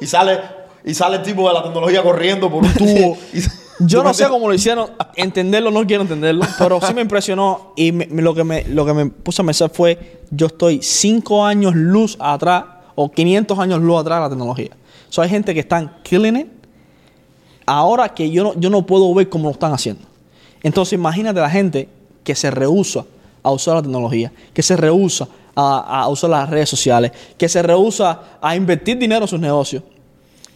y sale, y sale el tipo de la tecnología corriendo por un tubo. y- Yo ¿Tú no sé cómo lo hicieron, entenderlo no quiero entenderlo, pero sí me impresionó y me- lo, que me, lo que me puse a pensar fue, yo estoy cinco años luz atrás o 500 años luz atrás de la tecnología. O sea, hay gente que están killing it ahora que yo no, yo no puedo ver cómo lo están haciendo. Entonces imagínate la gente que se rehúsa a usar la tecnología, que se rehúsa a, a usar las redes sociales, que se rehúsa a invertir dinero en sus negocios.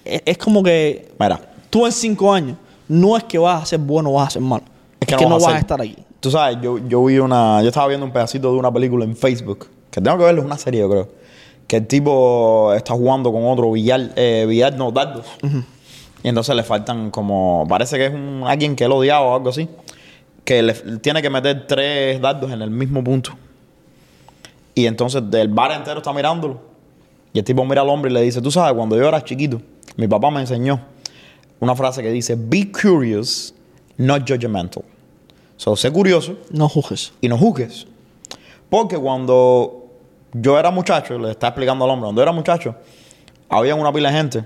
Es, es como que Mira, tú en cinco años no es que vas a ser bueno o vas a ser malo. Es que, no, vas a, estar aquí. Tú sabes, yo, yo vi una. Yo estaba viendo un pedacito de una película en Facebook. Que tengo que verlo, es una serie, yo creo. Que el tipo está jugando con otro billar, eh, billar no, dardos. Y entonces le faltan como. Parece que es un, alguien que él odiaba o algo así. Que le, tiene que meter tres dardos en el mismo punto. Y entonces el bar entero está mirándolo. Y el tipo mira al hombre y le dice: Tú sabes, cuando yo era chiquito, mi papá me enseñó una frase que dice: Be curious, not judgmental. So, sé curioso No juzgues. y no juzgues. Porque cuando yo era muchacho, le está explicando al hombre, cuando yo era muchacho, había una pila de gente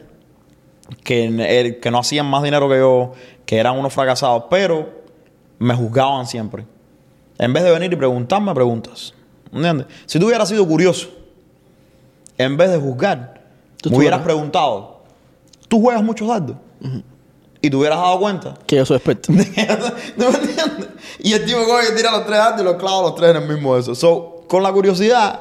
que, eh, que no hacían más dinero que yo, que eran unos fracasados, pero me juzgaban siempre. En vez de venir y preguntarme preguntas. ¿Entiendes? Si tú hubieras sido curioso, en vez de juzgar, Tú me hubieras preguntado, ¿tú juegas muchos dardos? Y te hubieras dado cuenta Que yo soy experto. ¿No me entiendes? Y el tipo coge y tira los tres dardos y los clava los tres en el mismo eso. So, con la curiosidad,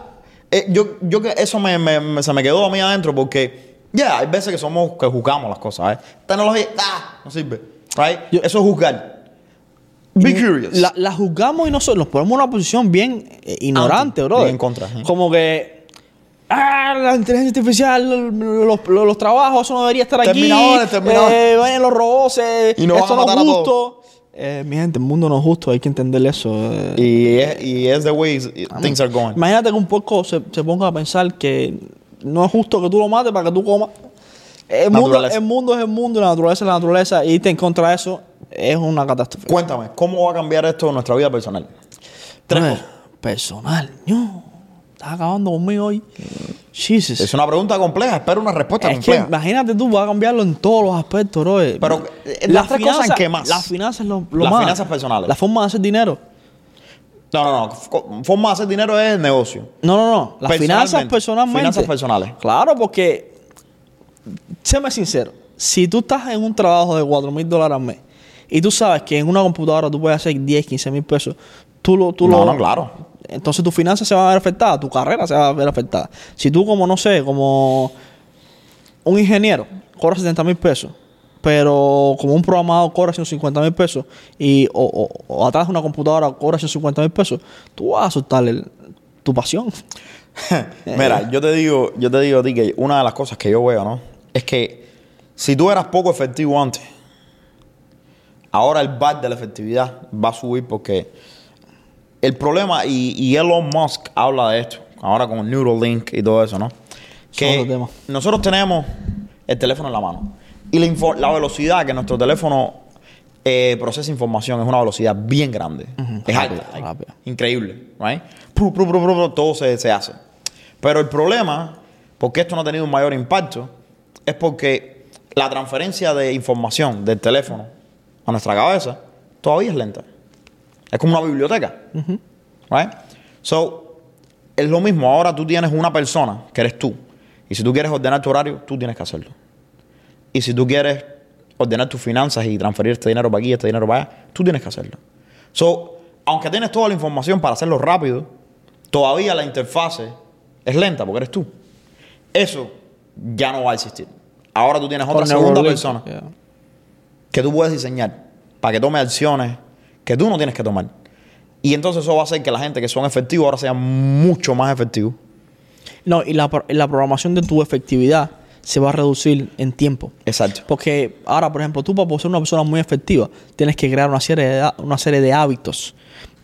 eh, yo, yo que eso me, me- me- se me quedó a mí adentro porque, ya, hay veces que somos, que juzgamos las cosas, ¿eh? Tecnología, ah, no sirve, right? Yo- eso es juzgar. Be curious. La, la juzgamos y nosotros nos ponemos en una posición bien eh, ignorante, bro. bien en contra. Como que. Ah, la inteligencia artificial, los, los- los trabajos, eso no debería estar aquí. Terminadores, terminadores. Eh, los robots, eh, Y nos esto no es justo. Eh, mi gente, el mundo no es justo, hay que entender eso. eh. y, es, y es the way things are going. Imagínate que un poco se, se ponga a pensar que no es justo que tú lo mates para que tú comas. El mundo, el mundo es el mundo, la naturaleza es la naturaleza. Y irte en contra de eso es una catástrofe. Cuéntame, ¿cómo va a cambiar esto en nuestra vida personal? Tres. Personal, no. Estás acabando conmigo hoy. Jesus. Es una pregunta compleja, espero una respuesta Es que compleja. imagínate tú, vas a cambiarlo en todos los aspectos, bro. Pero, eh, las tres cosas, ¿en qué más? Las finanzas, lo, lo Las más. finanzas personales. La forma de hacer dinero. No, no, no. Forma de hacer dinero es el negocio. No, no, no. Las finanzas personalmente. Finanzas personales. Claro, porque, séme sincero, si tú estás en un trabajo de 4 mil dólares al mes y tú sabes que en una computadora tú puedes hacer 10, 15 mil pesos, tú lo... Tú No, lo no, claro. Entonces tu finanzas se van a ver afectadas, tu carrera se va a ver afectada. Si tú como, no sé, como un ingeniero cobra 70 mil pesos, pero como un programador cobra 150 mil pesos y o, o- o atrás de una computadora cobra 150 mil pesos, tú vas a soltar el- tu pasión. Mira, yo te digo, yo te digo a ti que una de las cosas que yo veo, ¿no? Es que si tú eras poco efectivo antes, ahora el bar de la efectividad va a subir porque el problema, y, y Elon Musk habla de esto, ahora con Neuralink y todo eso, ¿no? Que nosotros tenemos el teléfono en la mano y la, la velocidad que nuestro teléfono eh, procesa información es una velocidad bien grande. Es alta, rápida. increíble, right? Pru, pru, pru, pru, pru, todo se, se hace. Pero el problema, porque esto no ha tenido un mayor impacto, es porque la transferencia de información del teléfono a nuestra cabeza todavía es lenta. Es como una biblioteca. Right? So, es lo mismo. Ahora tú tienes una persona que eres tú. Y si tú quieres ordenar tu horario, tú tienes que hacerlo. Y si tú quieres ordenar tus finanzas y transferir este dinero para aquí, este dinero para allá, tú tienes que hacerlo. So, aunque tienes toda la información para hacerlo rápido, todavía la interfase es lenta porque eres tú. Eso ya no va a existir. Ahora tú tienes otra segunda persona yeah. que tú puedes diseñar para que tome acciones que tú no tienes que tomar. Y entonces eso va a hacer que la gente que son efectivos ahora sean mucho más efectivos. No, y la, la programación de tu efectividad se va a reducir en tiempo. Exacto. Porque ahora, por ejemplo, tú para ser una persona muy efectiva, tienes que crear una serie de, una serie de hábitos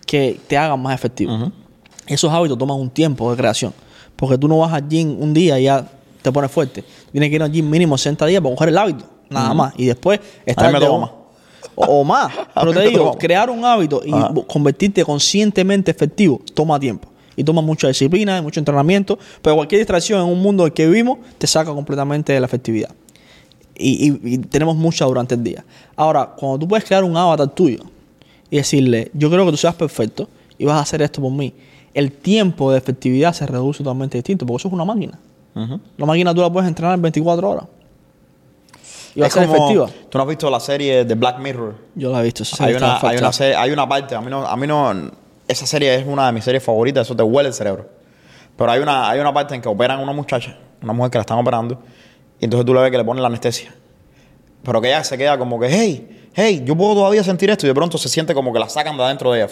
que te hagan más efectivo. Esos hábitos toman un tiempo de creación. Porque tú no vas al gym un día y ya te pones fuerte. Tienes que ir al gym mínimo 60 días para coger el hábito. Nada más. Y después estar de-. O, más. Pero te digo, crear un hábito y Ajá. convertirte conscientemente efectivo toma tiempo. Y toma mucha disciplina, y mucho entrenamiento. Pero cualquier distracción en un mundo en el que vivimos te saca completamente de la efectividad. Y, y- y tenemos mucha durante el día. Ahora, cuando tú puedes crear un avatar tuyo y decirle, yo creo que tú seas perfecto y vas a hacer esto por mí, el tiempo de efectividad se reduce totalmente distinto, porque eso es una máquina. La máquina tú la puedes entrenar en 24 horas. Y va a Es ser como- efectiva. Tú no has visto la serie de Black Mirror. Yo la he visto. esa Hay serie una, hay, una fatal. se- hay una parte, a mí, no, a mí no, esa serie es una de mis series favoritas, eso te huele el cerebro. Pero hay una, hay una parte en que operan a una muchacha, una mujer que la están operando, y entonces tú le ves que le ponen la anestesia. Pero que ella se queda como que, hey, hey, yo puedo todavía sentir esto, y de pronto se siente como que la sacan de adentro de ella.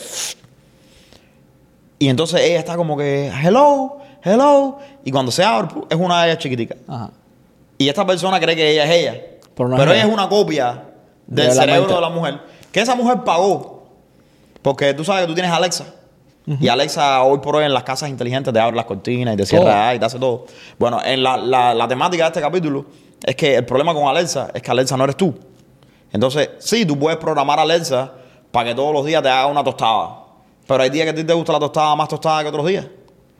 Y entonces ella está como que, hello, hello, y cuando se abre, es una de ellas chiquitica. Ajá. Y esta persona cree que ella es ella. Pero ella es una copia del De cerebro mente. de la mujer. Que esa mujer pagó. Porque tú sabes que tú tienes Alexa. Y Alexa hoy por hoy en las casas inteligentes te abre las cortinas y te cierra y te hace todo. Bueno, en la, la- la temática de este capítulo es que el problema con Alexa es que Alexa no eres tú. Entonces, sí, tú puedes programar a Alexa para que todos los días te haga una tostada. Pero hay días que a ti te gusta la tostada más tostada que otros días.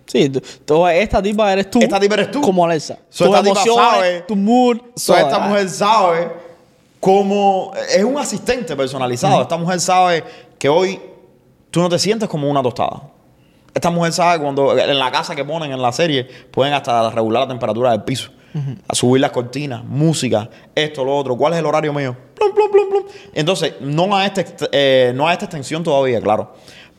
Sí, tú- esta tipa eres tú. Esta tipa eres tú. Como Alexa. So, Tus emociones, sabe- tu mood. So, esta mujer sabe cómo. Es un asistente personalizado. Esta mujer sabe que hoy tú no te sientes como una tostada. Esta mujer sabe cuando en la casa que ponen en la serie pueden hasta regular la temperatura del piso, a subir las cortinas, música, esto, lo otro. ¿Cuál es el horario mío? Plum, plum, plum, plum. Entonces, no a, este, eh, no a esta extensión todavía, claro.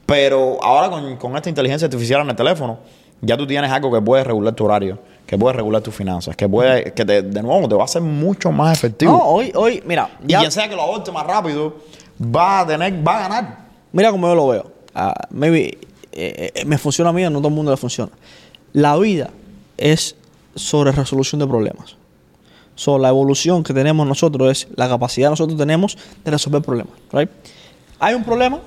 Pero ahora con, con esta inteligencia artificial en el teléfono, ya tú tienes algo que puede regular tu horario, que puede regular tus finanzas, que puede, que te- de nuevo te va a hacer mucho más efectivo. No, hoy, hoy, mira, y quien sea que lo aborte más rápido, va a tener, va a ganar. mira como yo lo veo. Ah, maybe eh, eh, me funciona a mí, no todo el mundo le funciona. La vida es sobre resolución de problemas. So, la evolución que tenemos nosotros es la capacidad que nosotros tenemos de resolver problemas. right? Hay un problema,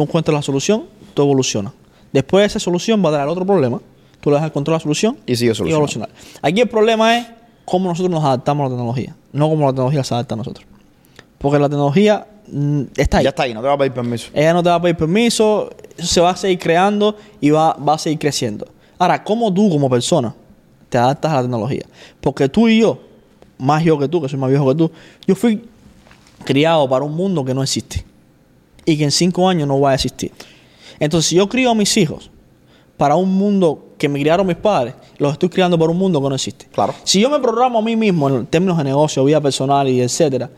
tú encuentras la solución, tú evolucionas. Después de esa solución va a dar otro problema, tú le das el control a la solución Y sigue solucionando. evolucionar. Aquí el problema es cómo nosotros nos adaptamos a la tecnología, no cómo la tecnología se adapta a nosotros. Porque la tecnología mm, está ahí. Ya está ahí, no te va a pedir permiso. Ella no te va a pedir permiso, eso se va a seguir creando y va, va a seguir creciendo. Ahora, ¿cómo tú como persona te adaptas a la tecnología? Porque tú y yo, más yo que tú, que soy más viejo que tú, yo fui criado para un mundo que no existe y que en cinco años no va a existir. Entonces, si yo crío a mis hijos para un mundo que me criaron mis padres, los estoy criando para un mundo que no existe. Claro. Si yo me programo a mí mismo en términos de negocio, vida personal y etcétera,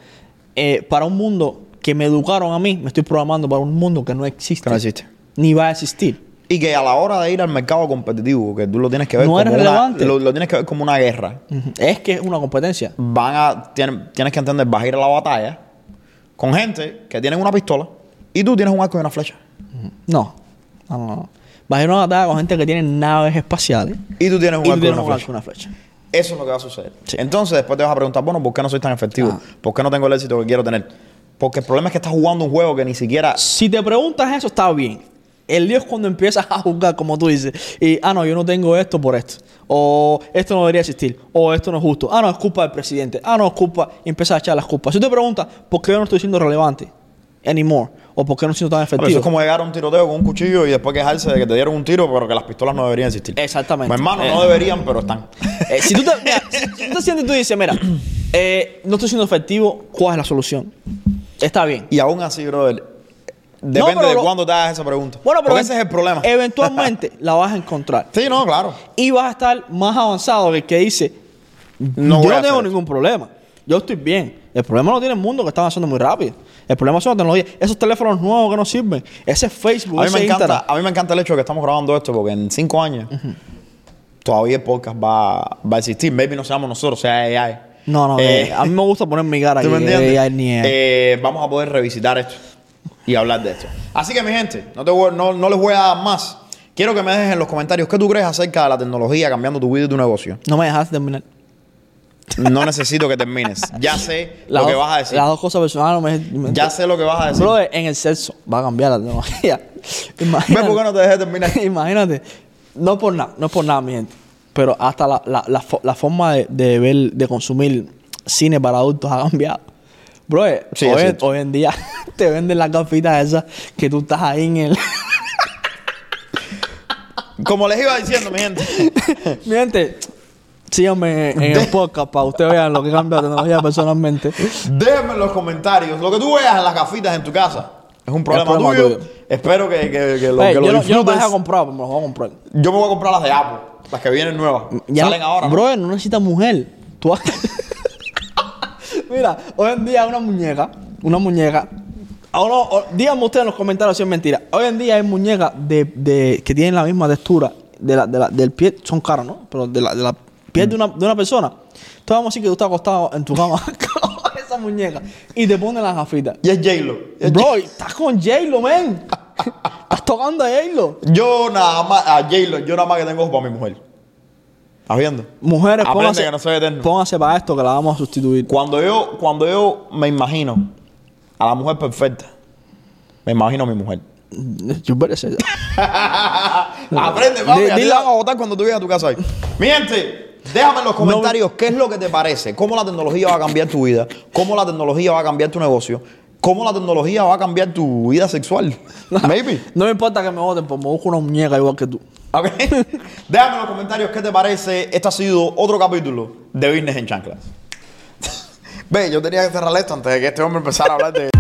eh, para un mundo que me educaron a mí, me estoy programando para un mundo que no existe. Que no existe. Ni va a existir. Y que a la hora de ir al mercado competitivo, que tú lo tienes que ver No como una, lo, lo tienes que ver como una guerra. Es que es una competencia. Van a, tienen- tienes que entender, vas a ir a la batalla con gente que tienen una pistola y tú tienes un arco y una flecha. No. No, no, no. Vas a ir a una batalla con gente que tiene naves espaciales Y tú tienes un y tú arco y tienes una un arco y una flecha. Eso es lo que va a suceder. Sí. Entonces, después te vas a preguntar, bueno, ¿por qué no soy tan efectivo? Ah. ¿Por qué no tengo el éxito que quiero tener? Porque el problema es que estás jugando un juego que ni siquiera... Si te preguntas eso, está bien. El lío es cuando empiezas a juzgar, como tú dices. Y, ah, no, yo no tengo esto por esto. O esto no debería existir. O esto no es justo. Ah, no, es culpa del presidente. Ah, no, es culpa. Y empiezas a echar las culpas. Si tú te preguntas, ¿por qué yo no estoy siendo relevante? Anymore. O por qué no siendo tan Pero eso efectivo. es como llegar a un tiroteo con un cuchillo y después quejarse de que te dieron un tiro, pero que las pistolas no deberían existir. Exactamente. Pues, hermano, Eh. no deberían, pero están. Eh, si, tú te, mira, si tú te sientes y tú dices, mira, eh, no estoy siendo efectivo, ¿cuál es la solución? Está bien. Y aún así, brother, depende de lo- cuándo te hagas esa pregunta. Bueno, pero Porque ese es el problema. Eventualmente la vas a encontrar. sí, no, claro. Y vas a estar más avanzado que el que dice, No yo no tengo ningún problema. Yo estoy bien. El problema lo tiene el mundo que está avanzando muy rápido. El problema son las tecnologías. Esos teléfonos nuevos que no sirven. Ese Facebook, A mí, ese me encanta, Instagram. a mí me encanta el hecho de que estamos grabando esto porque en cinco años todavía el podcast va, va a existir. Maybe no seamos nosotros, sea AI. No, no, Eh, eh, a mí me gusta poner mi cara ¿Tú me aquí, entiendes? eh, AI ni AI. Eh, vamos a poder revisitar esto y hablar de esto. Así que, mi gente, no, te voy- no, no les voy a dar más. Quiero que me dejes en los comentarios qué tú crees acerca de la tecnología cambiando tu vida y tu negocio. No me dejas terminar. No necesito que termines. Ya sé Las lo que vas a decir. Las dos cosas personales no me, me- Ya sé lo que vas a decir. Bro, en el sexo va a cambiar la tecnología. ¿Ves Imagínate. por qué no te dejé terminar? Imagínate. No por nada, no es por nada, mi gente. Pero hasta la, la, la, fo- la forma de, de ver, de consumir cine para adultos ha cambiado. Bro, Sí, hoy, hoy en día te venden las gafitas esas que tú estás ahí en el. Como les iba diciendo, mi gente. mi gente, síganme en el podcast para ustedes vean lo que cambia la tecnología personalmente. Déjenme en los comentarios lo que tú veas en las gafitas en tu casa. Es un problema, problema tuyo. tuyo. Espero que, que, que lo, Ey, que lo yo, no, yo no me he comprado, pero me las voy a comprar. Yo me voy a comprar las de Apple. Las que vienen nuevas. Ya Salen ahora. Bro, no necesitas mujer. Tú Mira, hoy en día una muñeca, una muñeca. o no, o- díganme ustedes en los comentarios si es mentira. Hoy en día hay muñecas de, de- que tienen la misma textura de la, de la- del pie, son caras, ¿no? Pero de la, de la piel de una, de una persona. Entonces vamos a decir que tú estás acostado en tu cama con esa muñeca y te ponen las gafitas. Y es J-Lo. Bro, estás con J-Lo, man. estás tocando a J-Lo. Yo nada más, a J-Lo, yo nada más que tengo para mi mujer. ¿Estás viendo? Mujeres, Aprende pónganse, que no soy eterno. pónganse para esto que la vamos a sustituir. Cuando yo, cuando yo me imagino a la mujer perfecta, me imagino a mi mujer. Yo parece. Aprende, papi. Te dile- a votar cuando tú llegues a tu casa hoy. Mi gente, déjame en los comentarios qué es lo que te parece. Cómo la tecnología va a cambiar tu vida. Cómo la tecnología va a cambiar tu negocio. Cómo la tecnología va a cambiar tu vida sexual. Maybe. No me importa que me voten, pues me busco una muñeca igual que tú. ¿Ok? Déjame en los comentarios qué te parece. Este ha sido otro capítulo de Business en Chanclas. Ve, yo tenía que cerrar esto antes de que este hombre empezara a hablar de...